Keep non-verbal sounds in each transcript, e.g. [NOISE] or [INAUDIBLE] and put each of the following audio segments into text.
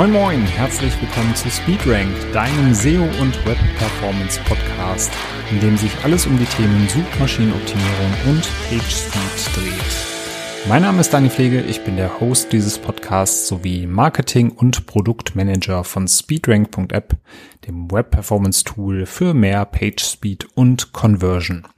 Moin Moin, herzlich willkommen zu SpeedRank, deinem SEO und Web Performance Podcast, in dem sich alles um die Themen Suchmaschinenoptimierung und PageSpeed dreht. Mein Name ist Dani Pflege, ich bin der Host dieses Podcasts sowie Marketing- und Produktmanager von SpeedRank.app, dem Web Performance Tool für mehr PageSpeed und Conversion.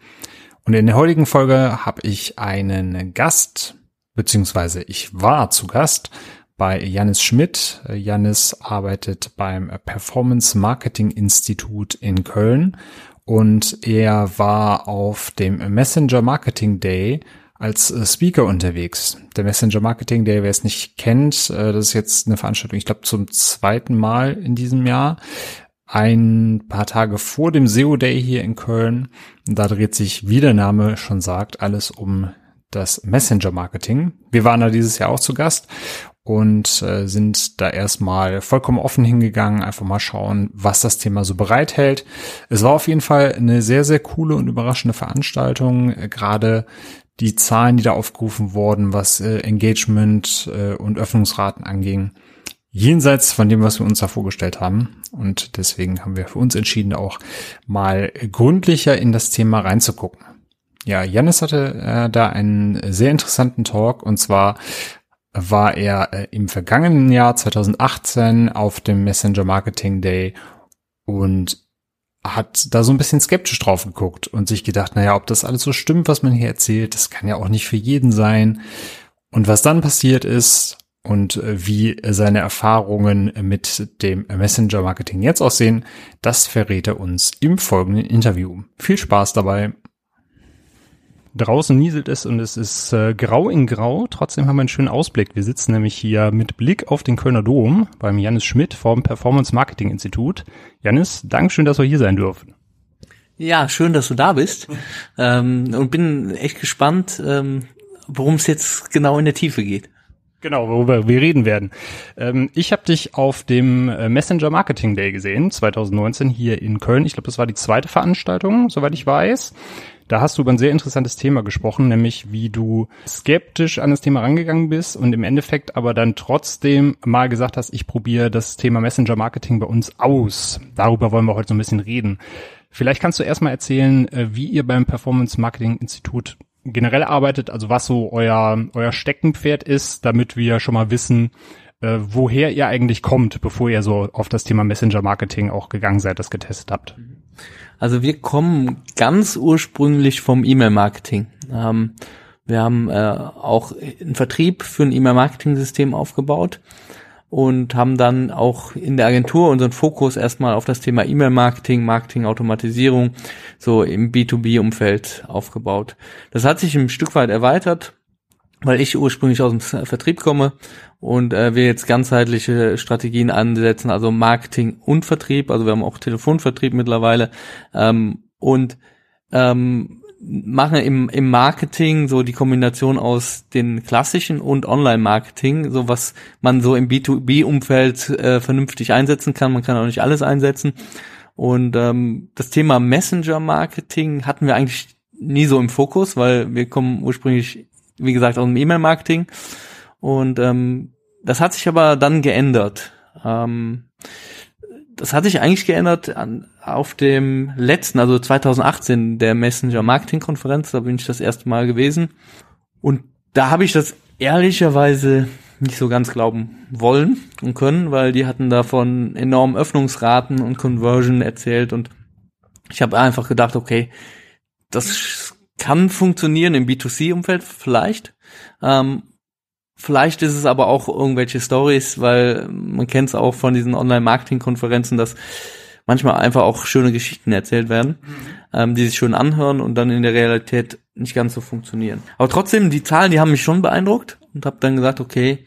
Und in der heutigen Folge habe ich einen Gast, beziehungsweise ich war zu Gast bei Janis Schmidt. Janis arbeitet beim Performance Marketing Institut in Köln und er war auf dem Messenger Marketing Day als Speaker unterwegs. Der Messenger Marketing Day, wer es nicht kennt, äh, das ist jetzt eine Veranstaltung, ich glaube zum zweiten Mal in diesem Jahr. Ein paar Tage vor dem SEO Day hier in Köln. Da dreht sich, wie der Name schon sagt, alles um das Messenger Marketing. Wir waren da dieses Jahr auch zu Gast und äh, sind da erstmal vollkommen offen hingegangen, einfach mal schauen, was das Thema so bereithält. Es war auf jeden Fall eine sehr, sehr coole und überraschende Veranstaltung. Äh, Gerade die Zahlen, die da aufgerufen wurden, was äh, Engagement äh, und Öffnungsraten anging, jenseits von dem, was wir uns da vorgestellt haben. Und deswegen haben wir für uns entschieden, auch mal gründlicher in das Thema reinzugucken. Ja, Janis hatte äh, da einen sehr interessanten Talk und zwar war er äh, im vergangenen Jahr 2018 auf dem Messenger Marketing Day und hat da so ein bisschen skeptisch drauf geguckt und sich gedacht, naja, ob das alles so stimmt, was man hier erzählt, das kann ja auch nicht für jeden sein. Und was dann passiert ist und äh, wie seine Erfahrungen mit dem Messenger Marketing jetzt aussehen, das verrät er uns im folgenden Interview. Viel Spaß dabei. Draußen nieselt es und es ist äh, grau in grau. Trotzdem haben wir einen schönen Ausblick. Wir sitzen nämlich hier mit Blick auf den Kölner Dom beim Janis Schmidt vom Performance Marketing Institut. Janis, Dankeschön, dass wir hier sein dürfen. Ja, schön, dass du da bist. ähm, und bin echt gespannt, ähm, worum es jetzt genau in der Tiefe geht. Genau, worüber wir reden werden. Ähm, ich habe dich auf dem äh, Messenger Marketing Day gesehen, 2019 hier in Köln. Ich glaube, das war die zweite Veranstaltung, soweit ich weiß. Da hast du über ein sehr interessantes Thema gesprochen, nämlich wie du skeptisch an das Thema rangegangen bist und im Endeffekt aber dann trotzdem mal gesagt hast, ich probiere das Thema Messenger Marketing bei uns aus. Darüber wollen wir heute so ein bisschen reden. Vielleicht kannst du erstmal erzählen, äh, wie ihr beim Performance Marketing Institut generell arbeitet, also was so euer, euer Steckenpferd ist, damit wir schon mal wissen, äh, woher ihr eigentlich kommt, bevor ihr so auf das Thema Messenger Marketing auch gegangen seid, das getestet habt. Also wir kommen ganz ursprünglich vom E-Mail-Marketing. Ähm, wir haben äh, auch einen Vertrieb für ein E-Mail-Marketing-System aufgebaut und haben dann auch in der Agentur unseren Fokus erstmal auf das Thema E-Mail-Marketing, Marketing-Automatisierung so im B2B-Umfeld aufgebaut. Das hat sich ein Stück weit erweitert, weil ich ursprünglich aus dem Vertrieb komme und äh, wir jetzt ganzheitliche Strategien ansetzen, also Marketing und Vertrieb, also wir haben auch Telefonvertrieb mittlerweile ähm, und ähm, machen im, im Marketing so die Kombination aus den klassischen und Online-Marketing, so was man so im B2B-Umfeld äh, vernünftig einsetzen kann. Man kann auch nicht alles einsetzen. Und ähm, das Thema Messenger-Marketing hatten wir eigentlich nie so im Fokus, weil wir kommen ursprünglich, wie gesagt, aus dem E-Mail-Marketing und ähm, das hat sich aber dann geändert. Ähm, das hat sich eigentlich geändert an, auf dem letzten, also 2018, der Messenger Marketing Konferenz. Da bin ich das erste Mal gewesen. Und da habe ich das ehrlicherweise nicht so ganz glauben wollen und können, weil die hatten davon enormen Öffnungsraten und Conversion erzählt und ich habe einfach gedacht, okay, das kann funktionieren im B2C-Umfeld vielleicht, ähm, Vielleicht ist es aber auch irgendwelche Stories, weil man kennt es auch von diesen Online-Marketing-Konferenzen, dass manchmal einfach auch schöne Geschichten erzählt werden, mhm. ähm, die sich schön anhören und dann in der Realität nicht ganz so funktionieren. Aber trotzdem, die Zahlen, die haben mich schon beeindruckt und habe dann gesagt, okay,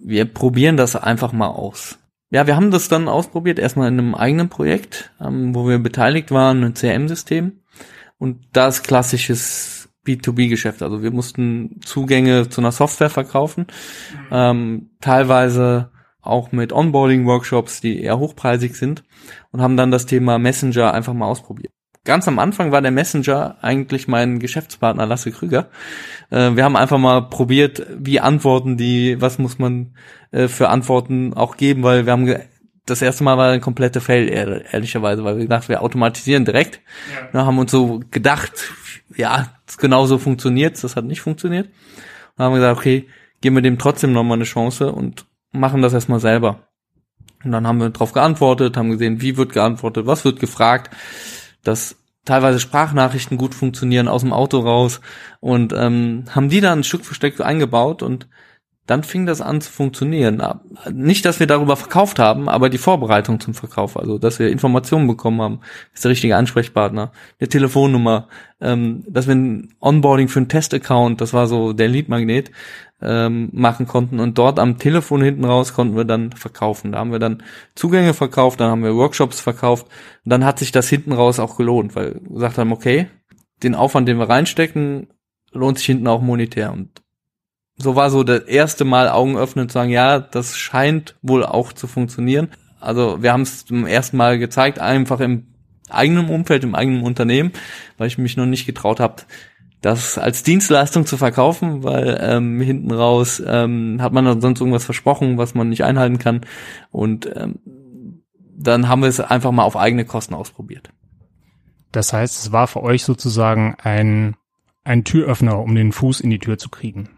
wir probieren das einfach mal aus. Ja, wir haben das dann ausprobiert, erstmal in einem eigenen Projekt, ähm, wo wir beteiligt waren, ein CRM-System. Und das klassisches B2B-Geschäft. Also wir mussten Zugänge zu einer Software verkaufen, mhm. ähm, teilweise auch mit Onboarding-Workshops, die eher hochpreisig sind und haben dann das Thema Messenger einfach mal ausprobiert. ganz am Anfang war der Messenger eigentlich mein Geschäftspartner Lasse Krüger. Äh, wir haben einfach mal probiert, wie antworten die, was muss man äh, für Antworten auch geben, weil wir haben das erste Mal war ein komplette Fail, ehrlicherweise, weil wir gedacht, wir automatisieren direkt. Ja. Wir haben uns so gedacht, ja, genau so funktioniert's, das hat nicht funktioniert. Und haben gesagt, okay, geben wir dem trotzdem nochmal eine Chance und machen das erstmal selber. Und dann haben wir darauf geantwortet, haben gesehen, wie wird geantwortet, was wird gefragt, dass teilweise Sprachnachrichten gut funktionieren aus dem Auto raus und ähm, haben die dann Stück für Stück eingebaut und dann fing das an zu funktionieren. Nicht, dass wir darüber verkauft haben, aber die Vorbereitung zum Verkauf, also dass wir Informationen bekommen haben, ist der richtige Ansprechpartner, eine Telefonnummer, ähm, dass wir ein Onboarding für einen Testaccount, das war so der Leadmagnet, ähm, machen konnten und dort am Telefon hinten raus konnten wir dann verkaufen. Da haben wir dann Zugänge verkauft, dann haben wir Workshops verkauft und dann hat sich das hinten raus auch gelohnt, weil wir gesagt haben, okay, den Aufwand, den wir reinstecken, lohnt sich hinten auch monetär und so war so das erste Mal Augen öffnen zu sagen, ja, das scheint wohl auch zu funktionieren. Also wir haben es zum ersten Mal gezeigt, einfach im eigenen Umfeld, im eigenen Unternehmen, weil ich mich noch nicht getraut habe, das als Dienstleistung zu verkaufen, weil ähm, hinten raus ähm, hat man dann sonst irgendwas versprochen, was man nicht einhalten kann. Und ähm, dann haben wir es einfach mal auf eigene Kosten ausprobiert. Das heißt, es war für euch sozusagen ein, ein Türöffner, um den Fuß in die Tür zu kriegen.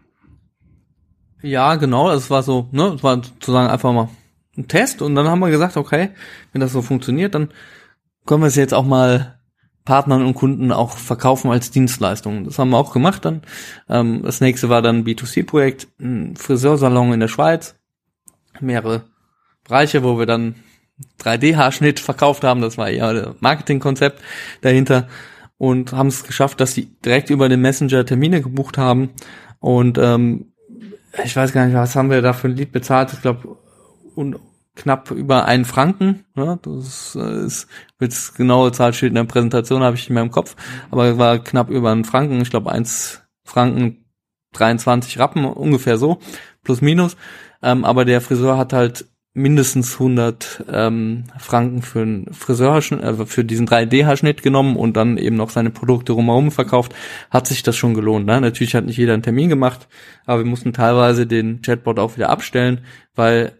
Ja, genau. Es war so, ne, es war sozusagen einfach mal ein Test und dann haben wir gesagt, okay, wenn das so funktioniert, dann können wir es jetzt auch mal Partnern und Kunden auch verkaufen als Dienstleistung. Das haben wir auch gemacht dann. Ähm, das nächste war dann B2C-Projekt, ein Friseursalon in der Schweiz, mehrere Bereiche, wo wir dann 3D-Haarschnitt [LAUGHS] verkauft haben. Das war eher das Marketingkonzept dahinter und haben es geschafft, dass sie direkt über den Messenger Termine gebucht haben und ähm, ich weiß gar nicht, was haben wir da für ein Lied bezahlt? Ich glaube, knapp über einen Franken. Ja, das äh, ist jetzt genaue Zahl steht in der Präsentation, habe ich in meinem Kopf, aber war knapp über einen Franken. Ich glaube, eins Franken 23 Rappen, ungefähr so, plus minus. Ähm, aber der Friseur hat halt mindestens 100 ähm, Franken für einen Friseurhaarschnitt, äh, für diesen 3D-Haarschnitt genommen und dann eben noch seine Produkte rumherum verkauft, hat sich das schon gelohnt. Ne? Natürlich hat nicht jeder einen Termin gemacht, aber wir mussten teilweise den Chatbot auch wieder abstellen, weil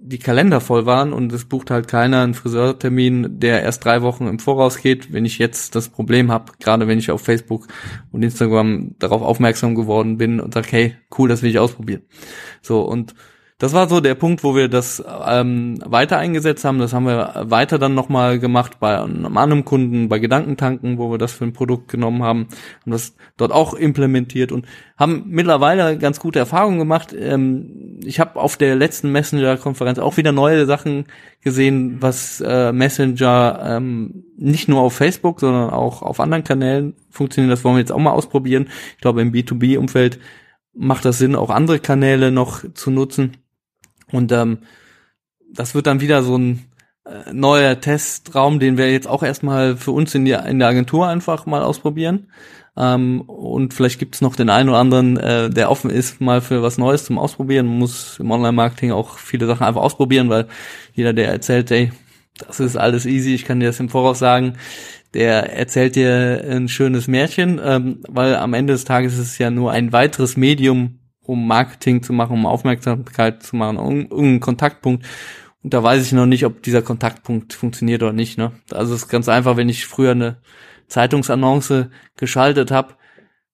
die Kalender voll waren und es bucht halt keiner einen Friseurtermin, der erst drei Wochen im Voraus geht. Wenn ich jetzt das Problem habe, gerade wenn ich auf Facebook und Instagram darauf aufmerksam geworden bin und sage, hey, cool, das will ich ausprobieren. So und das war so der Punkt, wo wir das ähm, weiter eingesetzt haben. Das haben wir weiter dann nochmal gemacht bei einem anderen Kunden, bei Gedankentanken, wo wir das für ein Produkt genommen haben, haben das dort auch implementiert und haben mittlerweile ganz gute Erfahrungen gemacht. Ähm, ich habe auf der letzten Messenger-Konferenz auch wieder neue Sachen gesehen, was äh, Messenger ähm, nicht nur auf Facebook, sondern auch auf anderen Kanälen funktioniert. Das wollen wir jetzt auch mal ausprobieren. Ich glaube, im B2B-Umfeld macht das Sinn, auch andere Kanäle noch zu nutzen. Und ähm, das wird dann wieder so ein äh, neuer Testraum, den wir jetzt auch erstmal für uns in, die, in der Agentur einfach mal ausprobieren. Ähm, und vielleicht gibt es noch den einen oder anderen, äh, der offen ist, mal für was Neues zum Ausprobieren. Man muss im Online-Marketing auch viele Sachen einfach ausprobieren, weil jeder, der erzählt, ey, das ist alles easy, ich kann dir das im Voraus sagen, der erzählt dir ein schönes Märchen, ähm, weil am Ende des Tages ist es ja nur ein weiteres Medium, um Marketing zu machen, um Aufmerksamkeit zu machen, um irgendeinen Kontaktpunkt. Und da weiß ich noch nicht, ob dieser Kontaktpunkt funktioniert oder nicht. Ne? Also es ist ganz einfach, wenn ich früher eine Zeitungsannonce geschaltet habe,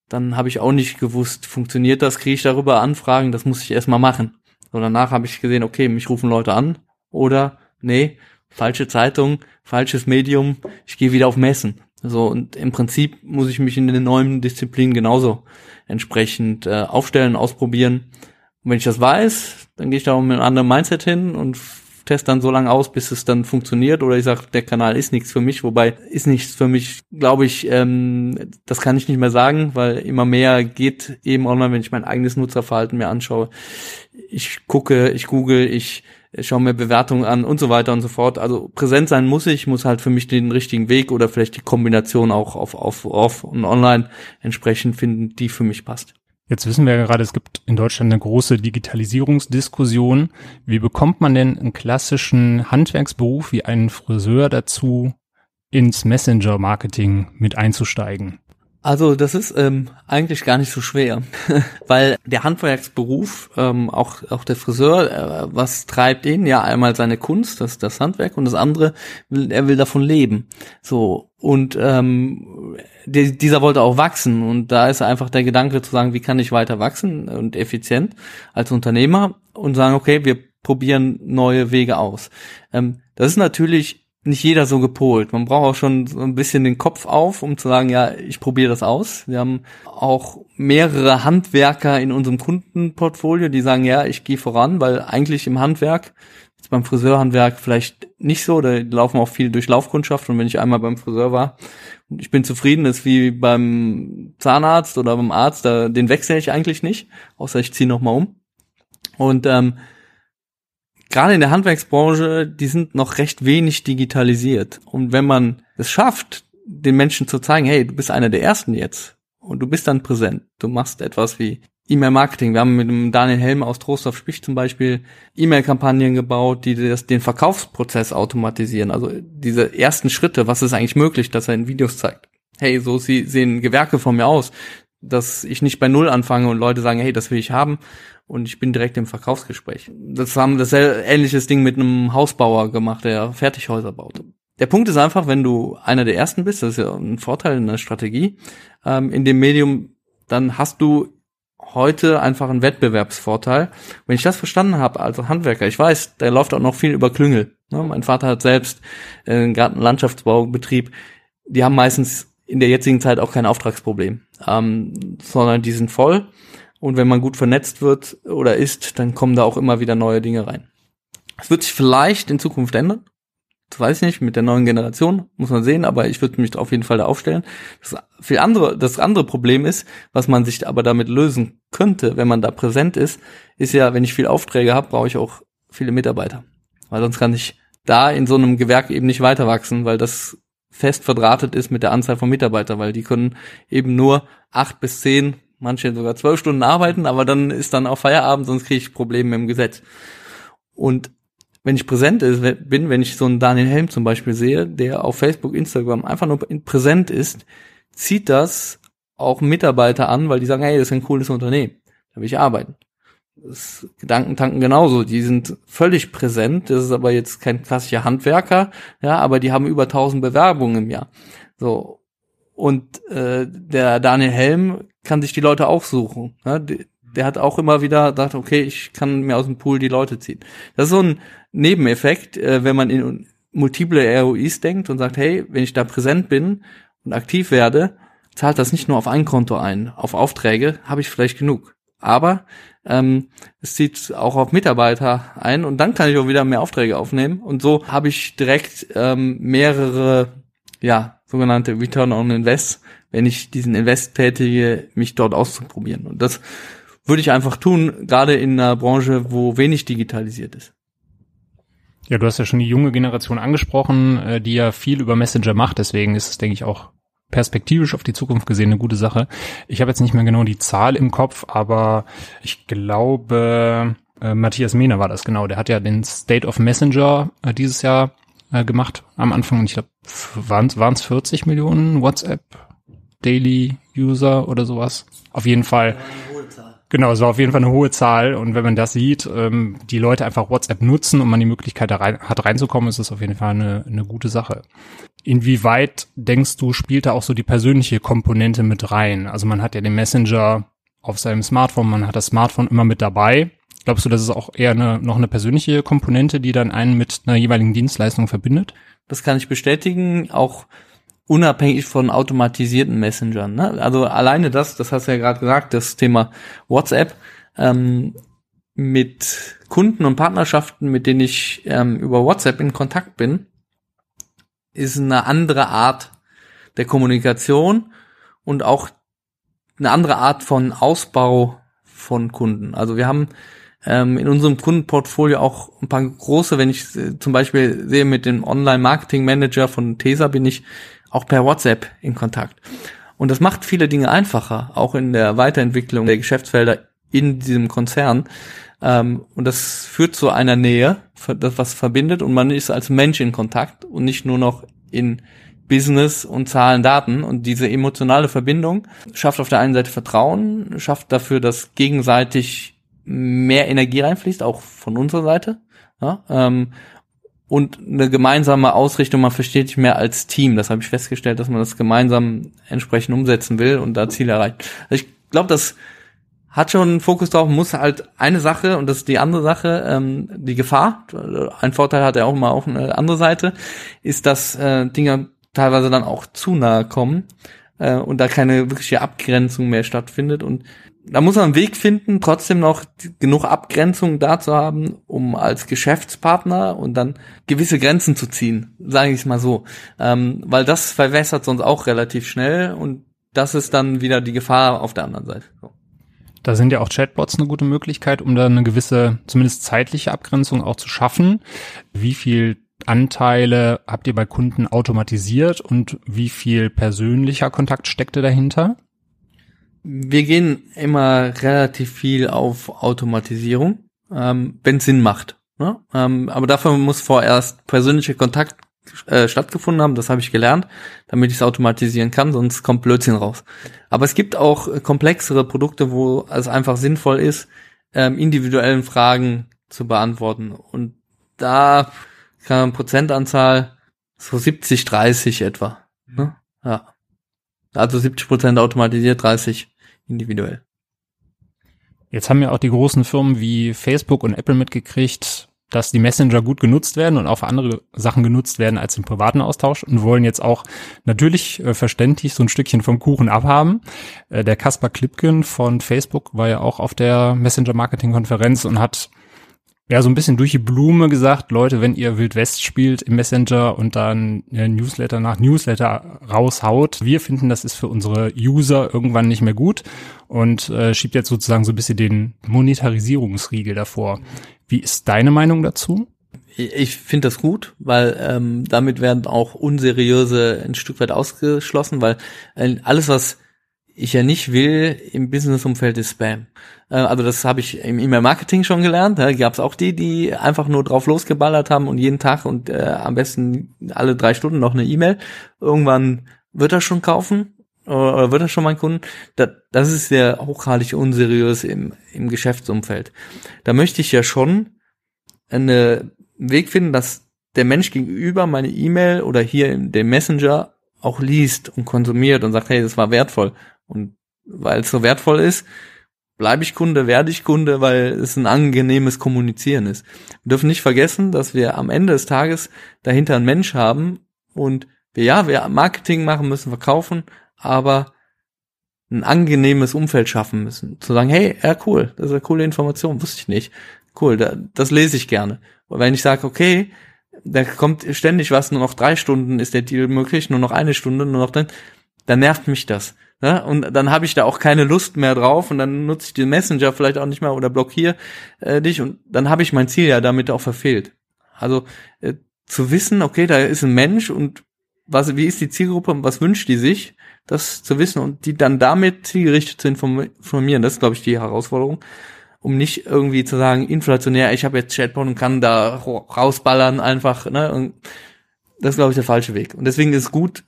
dann habe ich auch nicht gewusst, funktioniert das, kriege ich darüber Anfragen, das muss ich erstmal machen. Und danach habe ich gesehen, okay, mich rufen Leute an oder nee, falsche Zeitung, falsches Medium, ich gehe wieder auf Messen. So, und im Prinzip muss ich mich in den neuen Disziplinen genauso entsprechend äh, aufstellen, ausprobieren. Und wenn ich das weiß, dann gehe ich da mit einem anderen Mindset hin und teste dann so lange aus, bis es dann funktioniert. Oder ich sage, der Kanal ist nichts für mich, wobei ist nichts für mich, glaube ich, ähm, das kann ich nicht mehr sagen, weil immer mehr geht eben online, wenn ich mein eigenes Nutzerverhalten mir anschaue. Ich gucke, ich google, ich schaue mir Bewertungen an und so weiter und so fort. Also präsent sein muss ich, muss halt für mich den richtigen Weg oder vielleicht die Kombination auch auf auf off und online entsprechend finden, die für mich passt. Jetzt wissen wir ja gerade, es gibt in Deutschland eine große Digitalisierungsdiskussion. Wie bekommt man denn einen klassischen Handwerksberuf wie einen Friseur dazu, ins Messenger-Marketing mit einzusteigen? Also das ist ähm, eigentlich gar nicht so schwer, [LAUGHS] weil der Handwerksberuf, ähm, auch auch der Friseur, äh, was treibt ihn? Ja, einmal seine Kunst, das das Handwerk, und das andere, will, er will davon leben. So und ähm, die, dieser wollte auch wachsen und da ist einfach der Gedanke zu sagen, wie kann ich weiter wachsen und effizient als Unternehmer und sagen, okay, wir probieren neue Wege aus. Ähm, das ist natürlich nicht jeder so gepolt. Man braucht auch schon so ein bisschen den Kopf auf, um zu sagen, ja, ich probiere das aus. Wir haben auch mehrere Handwerker in unserem Kundenportfolio, die sagen, ja, ich gehe voran, weil eigentlich im Handwerk, jetzt beim Friseurhandwerk vielleicht nicht so, da laufen auch viel durch Laufkundschaft und wenn ich einmal beim Friseur war und ich bin zufrieden, ist wie beim Zahnarzt oder beim Arzt, da, den wechsle ich eigentlich nicht, außer ich ziehe nochmal um. Und ähm, gerade in der Handwerksbranche, die sind noch recht wenig digitalisiert. Und wenn man es schafft, den Menschen zu zeigen, hey, du bist einer der Ersten jetzt und du bist dann präsent. Du machst etwas wie E-Mail-Marketing. Wir haben mit dem Daniel Helm aus Trost auf Spich zum Beispiel E-Mail-Kampagnen gebaut, die das, den Verkaufsprozess automatisieren. Also diese ersten Schritte, was ist eigentlich möglich, dass er in Videos zeigt. Hey, so sehen Gewerke von mir aus, dass ich nicht bei Null anfange und Leute sagen, hey, das will ich haben, und ich bin direkt im Verkaufsgespräch. Das haben das ähnliches Ding mit einem Hausbauer gemacht, der Fertighäuser baut. Der Punkt ist einfach, wenn du einer der ersten bist, das ist ja ein Vorteil in der Strategie, ähm, in dem Medium, dann hast du heute einfach einen Wettbewerbsvorteil. Wenn ich das verstanden habe, also Handwerker, ich weiß, der läuft auch noch viel über Klüngel. Ne? Mein Vater hat selbst äh, einen Gartenlandschaftsbaubetrieb. Die haben meistens in der jetzigen Zeit auch kein Auftragsproblem, ähm, sondern die sind voll und wenn man gut vernetzt wird oder ist, dann kommen da auch immer wieder neue Dinge rein. Es wird sich vielleicht in Zukunft ändern. Das weiß ich nicht, mit der neuen Generation, muss man sehen, aber ich würde mich auf jeden Fall da aufstellen. Das, viel andere, das andere Problem ist, was man sich aber damit lösen könnte, wenn man da präsent ist, ist ja, wenn ich viel Aufträge habe, brauche ich auch viele Mitarbeiter. Weil sonst kann ich da in so einem Gewerk eben nicht weiter wachsen, weil das fest verdrahtet ist mit der Anzahl von Mitarbeitern, weil die können eben nur acht bis zehn manche sogar zwölf Stunden arbeiten, aber dann ist dann auch Feierabend, sonst kriege ich Probleme mit dem Gesetz. Und wenn ich präsent bin, wenn ich so einen Daniel Helm zum Beispiel sehe, der auf Facebook, Instagram einfach nur präsent ist, zieht das auch Mitarbeiter an, weil die sagen, hey, das ist ein cooles Unternehmen, da will ich arbeiten. Das Gedankentanken genauso, die sind völlig präsent, das ist aber jetzt kein klassischer Handwerker, ja, aber die haben über 1000 Bewerbungen im Jahr. So, und äh, der Daniel Helm kann sich die Leute auch suchen. Ne? Der hat auch immer wieder gedacht, okay, ich kann mir aus dem Pool die Leute ziehen. Das ist so ein Nebeneffekt, äh, wenn man in multiple ROIs denkt und sagt, hey, wenn ich da präsent bin und aktiv werde, zahlt das nicht nur auf ein Konto ein. Auf Aufträge habe ich vielleicht genug. Aber ähm, es zieht auch auf Mitarbeiter ein und dann kann ich auch wieder mehr Aufträge aufnehmen. Und so habe ich direkt ähm, mehrere ja, sogenannte Return on Invest, wenn ich diesen Invest tätige, mich dort auszuprobieren. Und das würde ich einfach tun, gerade in einer Branche, wo wenig digitalisiert ist. Ja, du hast ja schon die junge Generation angesprochen, äh, die ja viel über Messenger macht. Deswegen ist es, denke ich, auch perspektivisch auf die Zukunft gesehen eine gute Sache. Ich habe jetzt nicht mehr genau die Zahl im Kopf, aber ich glaube, äh, Matthias Mehner war das genau. Der hat ja den State of Messenger äh, dieses Jahr äh, gemacht am Anfang. Und ich glaube, waren es 40 Millionen WhatsApp Daily User oder sowas. Auf jeden Fall. Genau, es war auf jeden Fall eine hohe Zahl. Und wenn man das sieht, ähm, die Leute einfach WhatsApp nutzen und man die Möglichkeit da rein, hat reinzukommen, ist das auf jeden Fall eine, eine gute Sache. Inwieweit denkst du, spielt da auch so die persönliche Komponente mit rein? Also man hat ja den Messenger auf seinem Smartphone, man hat das Smartphone immer mit dabei. Glaubst du, das ist auch eher eine, noch eine persönliche Komponente, die dann einen mit einer jeweiligen Dienstleistung verbindet? Das kann ich bestätigen, auch unabhängig von automatisierten Messengern. Ne? Also alleine das, das hast du ja gerade gesagt, das Thema WhatsApp ähm, mit Kunden und Partnerschaften, mit denen ich ähm, über WhatsApp in Kontakt bin, ist eine andere Art der Kommunikation und auch eine andere Art von Ausbau von Kunden. Also wir haben ähm, in unserem Kundenportfolio auch ein paar große, wenn ich äh, zum Beispiel sehe mit dem Online-Marketing-Manager von Tesa bin ich auch per WhatsApp in Kontakt. Und das macht viele Dinge einfacher, auch in der Weiterentwicklung der Geschäftsfelder in diesem Konzern. Ähm, und das führt zu einer Nähe, das was verbindet und man ist als Mensch in Kontakt und nicht nur noch in Business und Zahlen, Daten und diese emotionale Verbindung schafft auf der einen Seite Vertrauen, schafft dafür, dass gegenseitig mehr Energie reinfließt, auch von unserer Seite. Ja, ähm, und eine gemeinsame Ausrichtung, man versteht sich mehr als Team. Das habe ich festgestellt, dass man das gemeinsam entsprechend umsetzen will und da Ziele erreicht. Also ich glaube, das hat schon einen Fokus drauf, muss halt eine Sache, und das ist die andere Sache, ähm, die Gefahr, ein Vorteil hat er auch immer auch eine andere Seite, ist, dass äh, Dinge teilweise dann auch zu nahe kommen äh, und da keine wirkliche Abgrenzung mehr stattfindet. Und da muss man einen Weg finden, trotzdem noch genug Abgrenzung da zu haben, um als Geschäftspartner und dann gewisse Grenzen zu ziehen, sage ich es mal so. Ähm, weil das verwässert sonst auch relativ schnell und das ist dann wieder die Gefahr auf der anderen Seite. Da sind ja auch Chatbots eine gute Möglichkeit, um da eine gewisse, zumindest zeitliche Abgrenzung auch zu schaffen. Wie viel Anteile habt ihr bei Kunden automatisiert und wie viel persönlicher Kontakt steckte dahinter? Wir gehen immer relativ viel auf Automatisierung, ähm, wenn Sinn macht. Ne? Ähm, aber dafür muss vorerst persönlicher Kontakt äh, stattgefunden haben, das habe ich gelernt, damit ich es automatisieren kann, sonst kommt Blödsinn raus. Aber es gibt auch komplexere Produkte, wo es einfach sinnvoll ist, ähm, individuellen Fragen zu beantworten. Und da kann man Prozentanzahl so 70, 30 etwa. Ne? Ja. Also 70 Prozent automatisiert, 30 individuell. Jetzt haben ja auch die großen Firmen wie Facebook und Apple mitgekriegt, dass die Messenger gut genutzt werden und auch für andere Sachen genutzt werden als im privaten Austausch und wollen jetzt auch natürlich äh, verständlich so ein Stückchen vom Kuchen abhaben. Äh, der Kaspar Klipken von Facebook war ja auch auf der Messenger Marketing Konferenz und hat ja, so ein bisschen durch die Blume gesagt, Leute, wenn ihr Wild West spielt im Messenger und dann Newsletter nach Newsletter raushaut, wir finden, das ist für unsere User irgendwann nicht mehr gut und äh, schiebt jetzt sozusagen so ein bisschen den Monetarisierungsriegel davor. Wie ist deine Meinung dazu? Ich finde das gut, weil ähm, damit werden auch unseriöse ein Stück weit ausgeschlossen, weil äh, alles, was ich ja nicht will im Businessumfeld ist Spam. Äh, also das habe ich im E-Mail-Marketing schon gelernt. Da gab es auch die, die einfach nur drauf losgeballert haben und jeden Tag und äh, am besten alle drei Stunden noch eine E-Mail. Irgendwann wird er schon kaufen oder wird er schon mein Kunden. Das, das ist sehr hochgradig unseriös im, im Geschäftsumfeld. Da möchte ich ja schon einen Weg finden, dass der Mensch gegenüber meine E-Mail oder hier in dem Messenger auch liest und konsumiert und sagt, hey, das war wertvoll. Und weil es so wertvoll ist, bleibe ich Kunde, werde ich Kunde, weil es ein angenehmes Kommunizieren ist. Wir dürfen nicht vergessen, dass wir am Ende des Tages dahinter einen Mensch haben und wir, ja, wir Marketing machen müssen, verkaufen, aber ein angenehmes Umfeld schaffen müssen. Zu sagen, hey, ja, cool, das ist eine coole Information, wusste ich nicht. Cool, da, das lese ich gerne. Und wenn ich sage, okay, da kommt ständig was, nur noch drei Stunden ist der Deal möglich, nur noch eine Stunde, nur noch dann, dann nervt mich das. Ne? Und dann habe ich da auch keine Lust mehr drauf und dann nutze ich den Messenger vielleicht auch nicht mehr oder blockiere äh, dich und dann habe ich mein Ziel ja damit auch verfehlt. Also äh, zu wissen, okay, da ist ein Mensch und was, wie ist die Zielgruppe und was wünscht die sich, das zu wissen und die dann damit zielgerichtet zu informieren, das ist, glaube ich, die Herausforderung, um nicht irgendwie zu sagen, inflationär, ich habe jetzt Chatbot und kann da rausballern einfach, ne? Und das ist, glaube ich, der falsche Weg. Und deswegen ist es gut,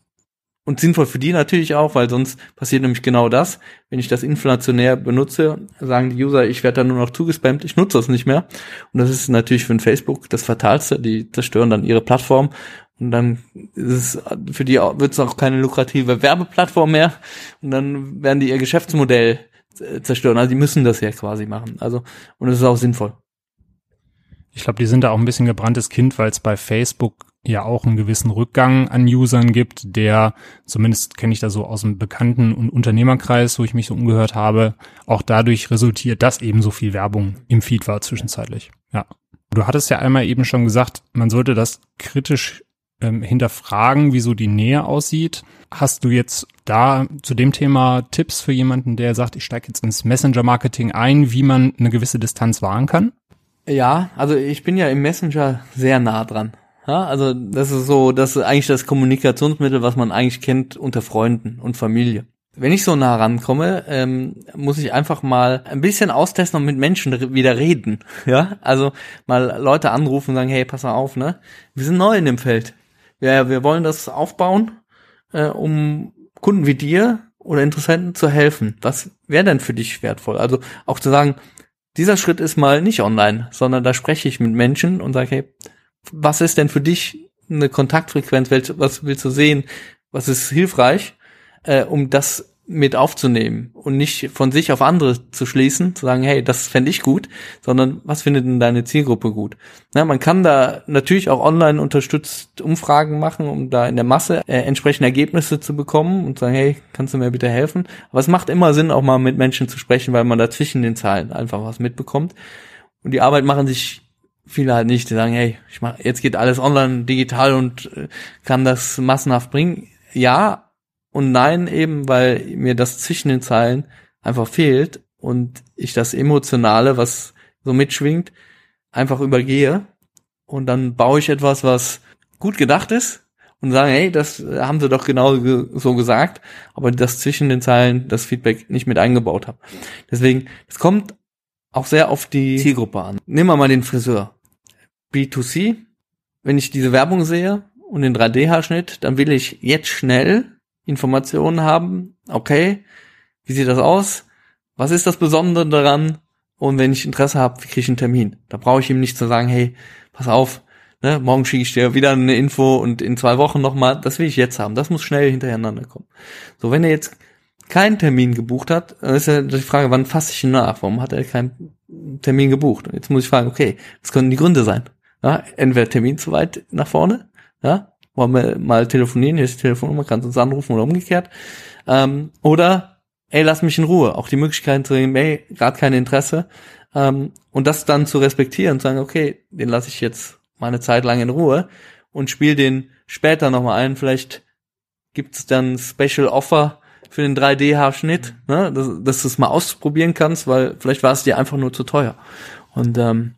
und sinnvoll für die natürlich auch, weil sonst passiert nämlich genau das. Wenn ich das inflationär benutze, sagen die User, ich werde da nur noch zugespammt, ich nutze das nicht mehr. Und das ist natürlich für ein Facebook das Fatalste. Die zerstören dann ihre Plattform. Und dann ist es, für die wird es auch keine lukrative Werbeplattform mehr. Und dann werden die ihr Geschäftsmodell zerstören. Also die müssen das ja quasi machen. Also, und es ist auch sinnvoll. Ich glaube, die sind da auch ein bisschen gebranntes Kind, weil es bei Facebook ja auch einen gewissen Rückgang an Usern gibt, der, zumindest kenne ich da so aus dem Bekannten- und Unternehmerkreis, wo ich mich so umgehört habe, auch dadurch resultiert, dass eben so viel Werbung im Feed war zwischenzeitlich. Ja. Du hattest ja einmal eben schon gesagt, man sollte das kritisch ähm, hinterfragen, wie so die Nähe aussieht. Hast du jetzt da zu dem Thema Tipps für jemanden, der sagt, ich steige jetzt ins Messenger-Marketing ein, wie man eine gewisse Distanz wahren kann? Ja, also ich bin ja im Messenger sehr nah dran. Ja, also das ist so, das ist eigentlich das Kommunikationsmittel, was man eigentlich kennt unter Freunden und Familie. Wenn ich so nah rankomme, ähm, muss ich einfach mal ein bisschen austesten und mit Menschen wieder reden. [LAUGHS] Ja, also mal Leute anrufen und sagen, hey, pass mal auf, ne? Wir sind neu in dem Feld. Wir, wir wollen das aufbauen äh, um Kunden wie dir oder Interessenten zu helfen? Was wäre denn für dich wertvoll? Also auch zu sagen, dieser Schritt ist mal nicht online, sondern da spreche ich mit Menschen und sage, hey, was ist denn für dich eine Kontaktfrequenz? Was willst du sehen? Was ist hilfreich, äh, um das mit aufzunehmen und nicht von sich auf andere zu schließen, zu sagen, hey, das fände ich gut, sondern was findet denn deine Zielgruppe gut? Na, man kann da natürlich auch online unterstützt Umfragen machen, um da in der Masse äh, entsprechende Ergebnisse zu bekommen und sagen, hey, kannst du mir bitte helfen? Aber es macht immer Sinn, auch mal mit Menschen zu sprechen, weil man da zwischen den Zahlen einfach was mitbekommt. Und die Arbeit machen sich viele halt nicht, die sagen, hey, ich mach, jetzt geht alles online, digital und äh, kann das massenhaft bringen. Ja, und nein eben, weil mir das zwischen den Zeilen einfach fehlt und ich das Emotionale, was so mitschwingt, einfach übergehe und dann baue ich etwas, was gut gedacht ist und sage, hey, das haben sie doch genau so gesagt, aber das zwischen den Zeilen, das Feedback nicht mit eingebaut habe. Deswegen, es kommt auch sehr auf die Zielgruppe an. Nehmen wir mal den Friseur. B2C, wenn ich diese Werbung sehe und den 3D-Haarschnitt, dann will ich jetzt schnell Informationen haben, okay, wie sieht das aus? Was ist das Besondere daran? Und wenn ich Interesse habe, kriege ich einen Termin. Da brauche ich ihm nicht zu sagen, hey, pass auf, ne, morgen schicke ich dir wieder eine Info und in zwei Wochen nochmal, das will ich jetzt haben. Das muss schnell hintereinander kommen. So, wenn er jetzt keinen Termin gebucht hat, dann ist ja die Frage, wann fasse ich ihn nach? Warum hat er keinen Termin gebucht? Und jetzt muss ich fragen, okay, was können die Gründe sein? Ja, entweder Termin zu weit nach vorne, ja, wollen wir mal telefonieren, hier ist die Telefonnummer, kannst uns anrufen oder umgekehrt. Ähm, oder, ey, lass mich in Ruhe. Auch die Möglichkeit zu sagen, ey, gerade kein Interesse. Ähm, und das dann zu respektieren und sagen, okay, den lasse ich jetzt mal eine Zeit lang in Ruhe und spiele den später nochmal ein. Vielleicht gibt es dann Special Offer für den 3D-Haarschnitt, ne? dass, dass du es mal ausprobieren kannst, weil vielleicht war es dir einfach nur zu teuer. Und ähm,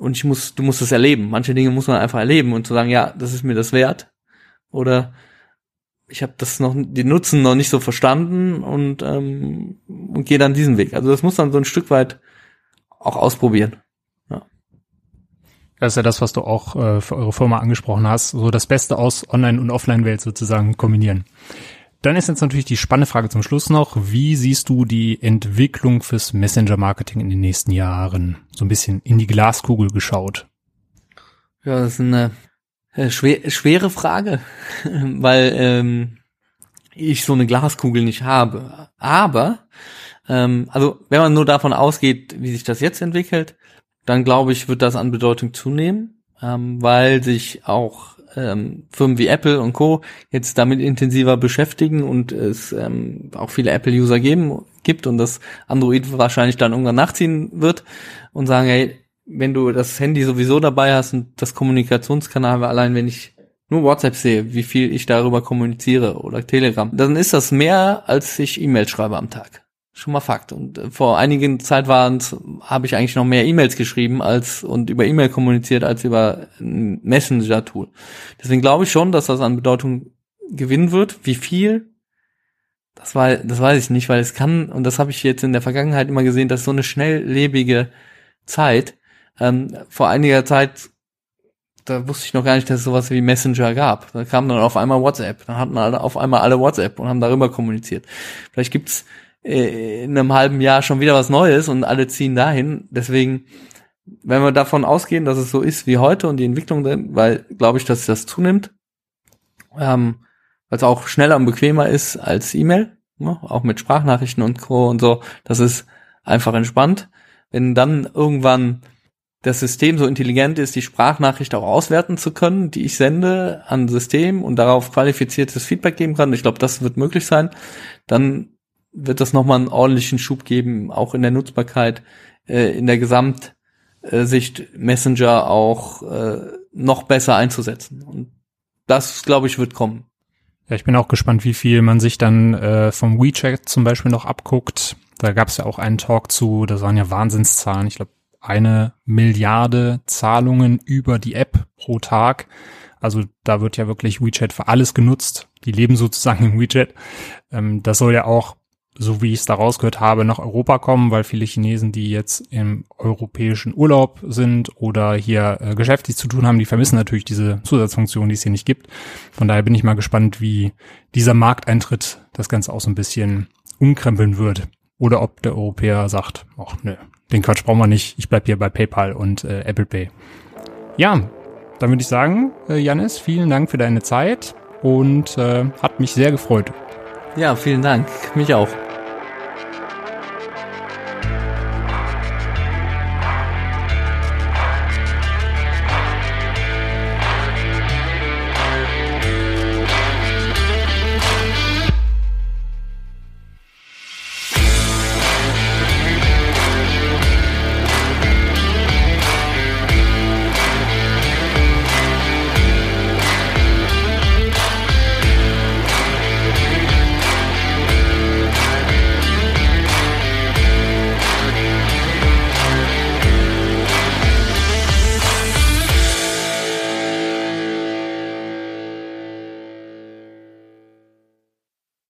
und ich muss, du musst es erleben. Manche Dinge muss man einfach erleben und zu sagen, ja, das ist mir das wert. Oder ich habe das noch, die Nutzen noch nicht so verstanden und, ähm, und gehe dann diesen Weg. Also das muss man so ein Stück weit auch ausprobieren. Ja. Das ist ja das, was du auch äh, für eure Firma angesprochen hast, so das Beste aus Online- und Offline-Welt sozusagen kombinieren. Dann ist jetzt natürlich die spannende Frage zum Schluss noch. Wie siehst du die Entwicklung fürs Messenger-Marketing in den nächsten Jahren? So ein bisschen in die Glaskugel geschaut. Ja, das ist eine äh, schwer, schwere Frage, [LAUGHS] weil ähm, ich so eine Glaskugel nicht habe. Aber, ähm, also wenn man nur davon ausgeht, wie sich das jetzt entwickelt, dann glaube ich, wird das an Bedeutung zunehmen, ähm, weil sich auch ähm, Firmen wie Apple und Co. jetzt damit intensiver beschäftigen und es ähm, auch viele Apple-User geben gibt und das Android wahrscheinlich dann irgendwann nachziehen wird und sagen, hey, wenn du das Handy sowieso dabei hast und das Kommunikationskanal, allein wenn ich nur WhatsApp sehe, wie viel ich darüber kommuniziere oder Telegram, dann ist das mehr, als ich E-Mails schreibe am Tag schon mal Fakt. Und äh, vor einigen Zeit waren habe ich eigentlich noch mehr E-Mails geschrieben als und über E-Mail kommuniziert als über Messenger-Tool. Deswegen glaube ich schon, dass das an Bedeutung gewinnen wird. Wie viel? Das war, das weiß ich nicht, weil es kann, und das habe ich jetzt in der Vergangenheit immer gesehen, dass so eine schnelllebige Zeit. Ähm, vor einiger Zeit, da wusste ich noch gar nicht, dass es sowas wie Messenger gab. Da kam dann auf einmal WhatsApp. Dann hatten alle auf einmal alle WhatsApp und haben darüber kommuniziert. Vielleicht gibt's in einem halben Jahr schon wieder was Neues und alle ziehen dahin. Deswegen, wenn wir davon ausgehen, dass es so ist wie heute und die Entwicklung drin, weil glaube ich, dass das zunimmt, ähm, weil es auch schneller und bequemer ist als E-Mail, ne? auch mit Sprachnachrichten und Co. und so. Das ist einfach entspannt. Wenn dann irgendwann das System so intelligent ist, die Sprachnachricht auch auswerten zu können, die ich sende an System und darauf qualifiziertes Feedback geben kann, ich glaube, das wird möglich sein, dann wird das nochmal einen ordentlichen Schub geben, auch in der Nutzbarkeit, äh, in der Gesamtsicht Messenger auch äh, noch besser einzusetzen. Und das, glaube ich, wird kommen. Ja, ich bin auch gespannt, wie viel man sich dann äh, vom WeChat zum Beispiel noch abguckt. Da gab es ja auch einen Talk zu, das waren ja Wahnsinnszahlen. Ich glaube, eine Milliarde Zahlungen über die App pro Tag. Also da wird ja wirklich WeChat für alles genutzt. Die leben sozusagen im WeChat. Ähm, das soll ja auch so wie ich es da rausgehört habe, nach Europa kommen, weil viele Chinesen, die jetzt im europäischen Urlaub sind oder hier äh, geschäftlich zu tun haben, die vermissen natürlich diese Zusatzfunktion, die es hier nicht gibt. Von daher bin ich mal gespannt, wie dieser Markteintritt das Ganze auch so ein bisschen umkrempeln wird. Oder ob der Europäer sagt, ach nö, den Quatsch brauchen wir nicht, ich bleib hier bei PayPal und äh, Apple Pay. Ja, dann würde ich sagen, äh, Janis, vielen Dank für deine Zeit und äh, hat mich sehr gefreut. Ja, vielen Dank. Mich auch.